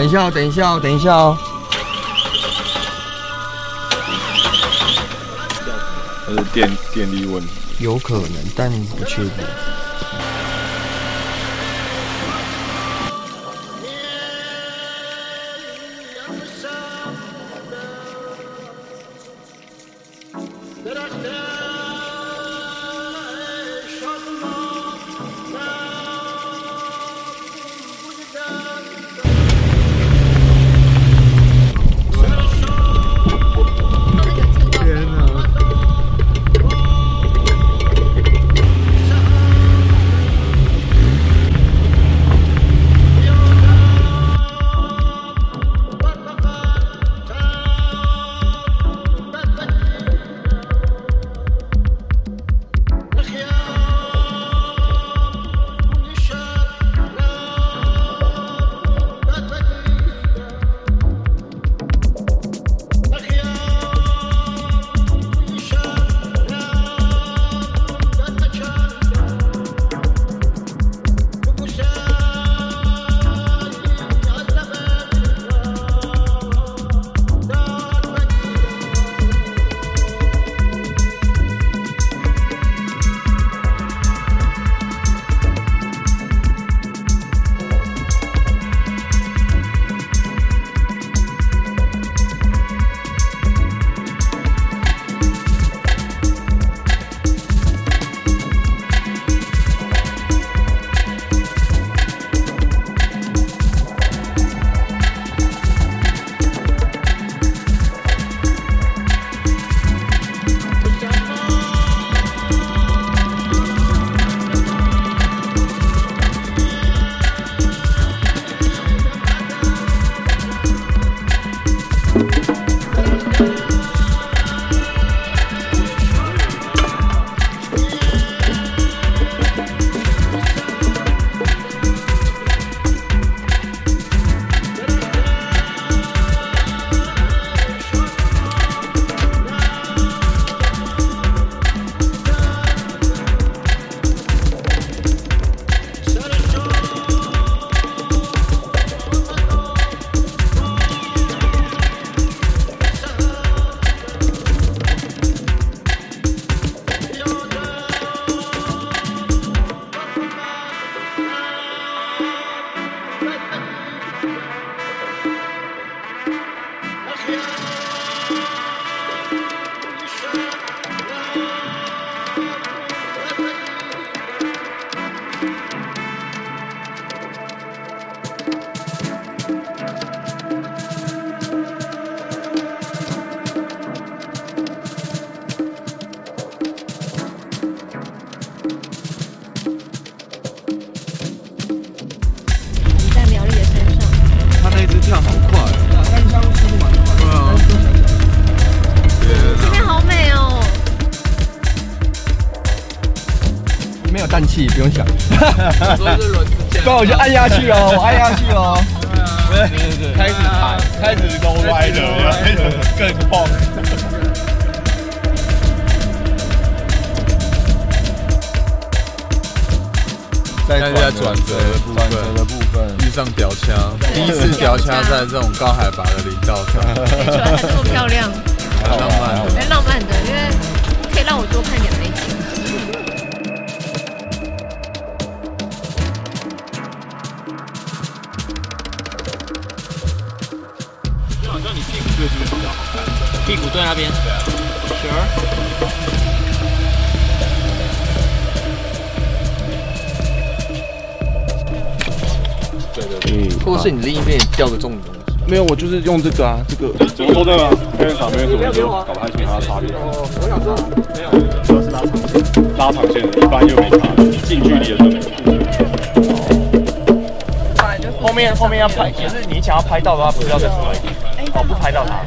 干，等一下哦，等一下哦，等一下哦。电电力问题，有可能，但不确定。不用想。说是轮子架，不然我就按下去哦，我按下去哦。对对对，开始踩，开始 low rider，更晃。在现在在转折的部分转折的部分，遇上吊枪，第一次吊枪在这种高海拔的林道上，没错，还这么漂亮，很浪漫。很浪漫的，因为可以让我多看点美对那边。对啊。Sure。对对对，或者是你另一边也吊个重的东西。没有，我就是用这个啊，这个。怎么说这个？跟场面什么说？搞不太清它的差别。我想说，没有，主要是拉长线。拉长线的，一般又没差，近距离的就没差。后面后面要拍，就是你想要拍到的话，不是要再出来一点，哦，不拍到它。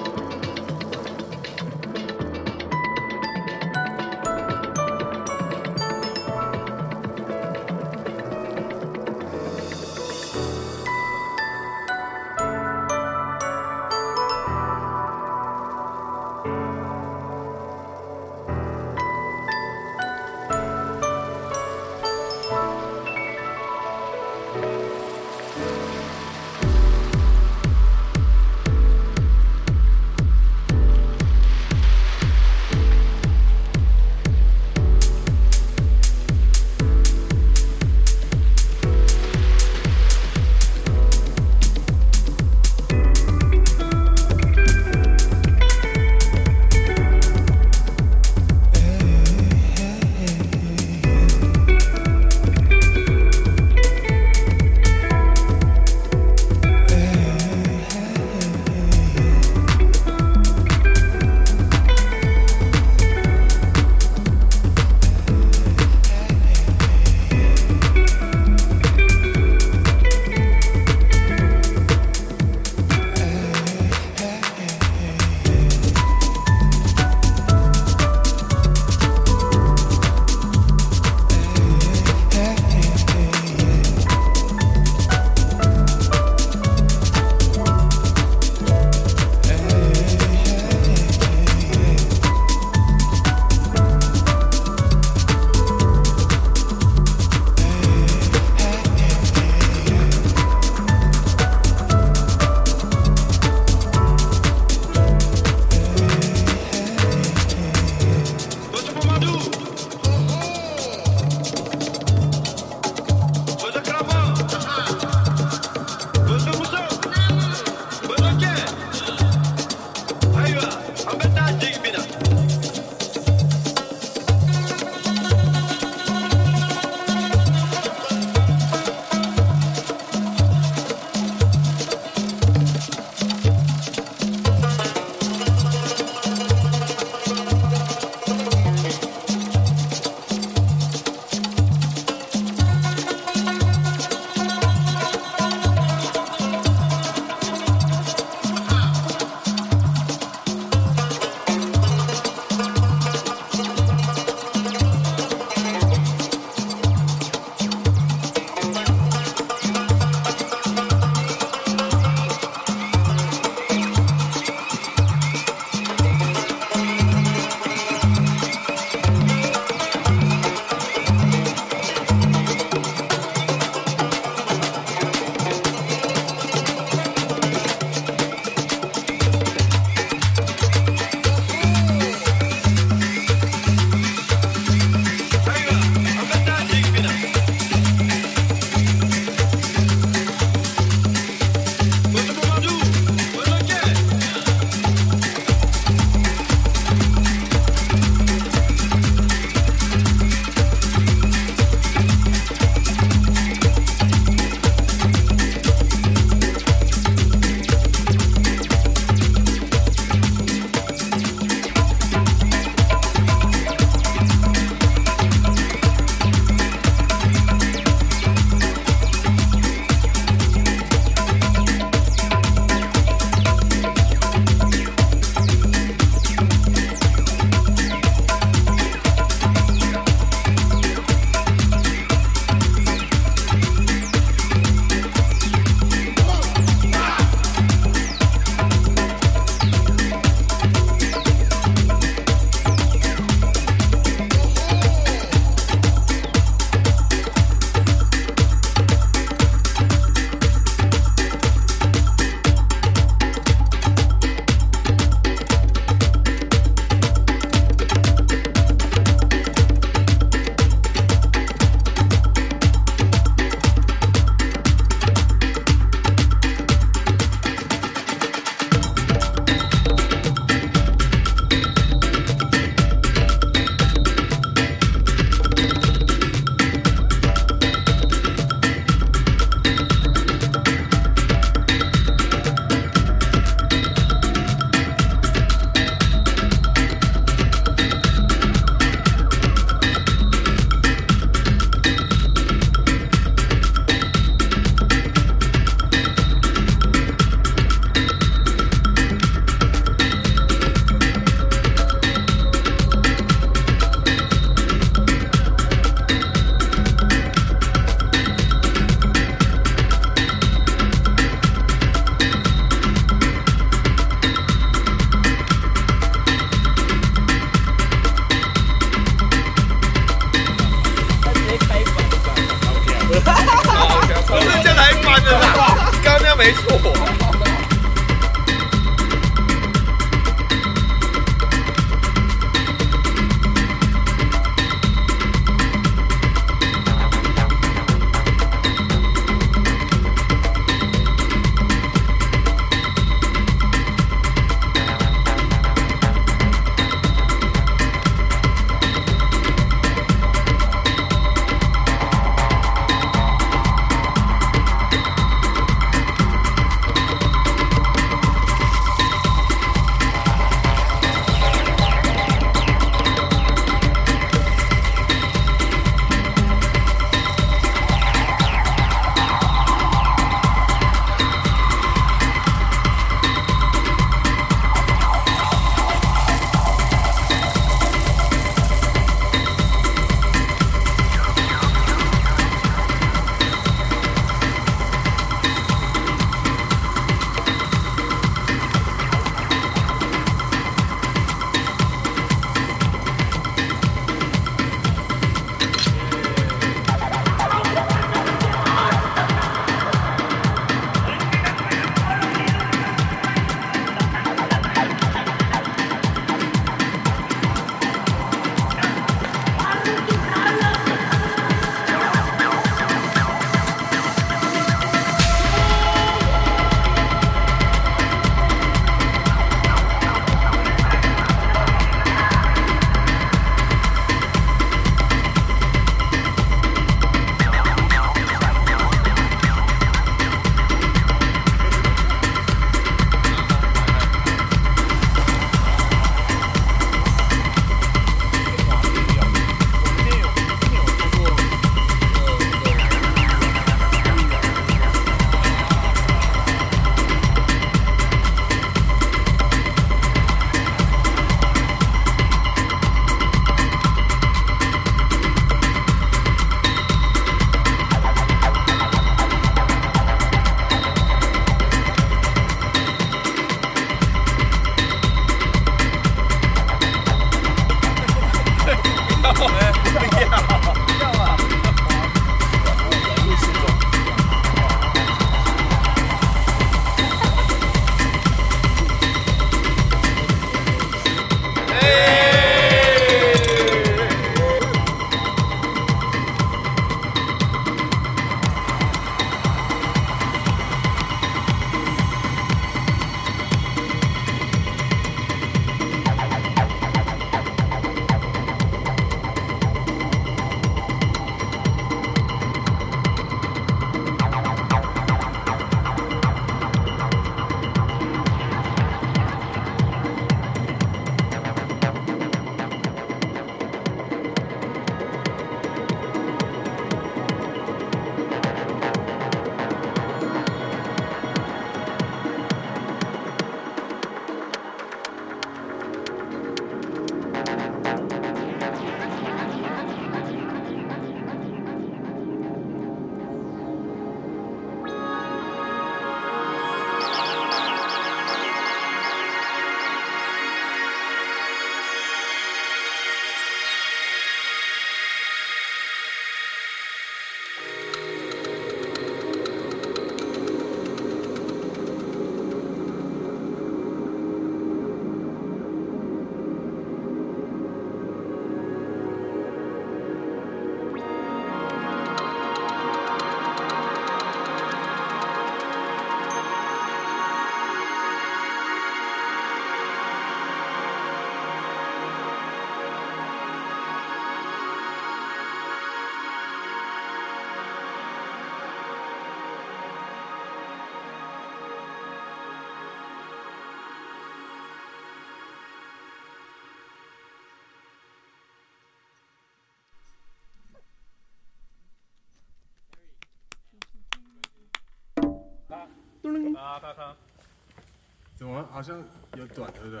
怎么好像有短，对不对？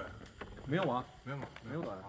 没有啊，没有吗？没有短。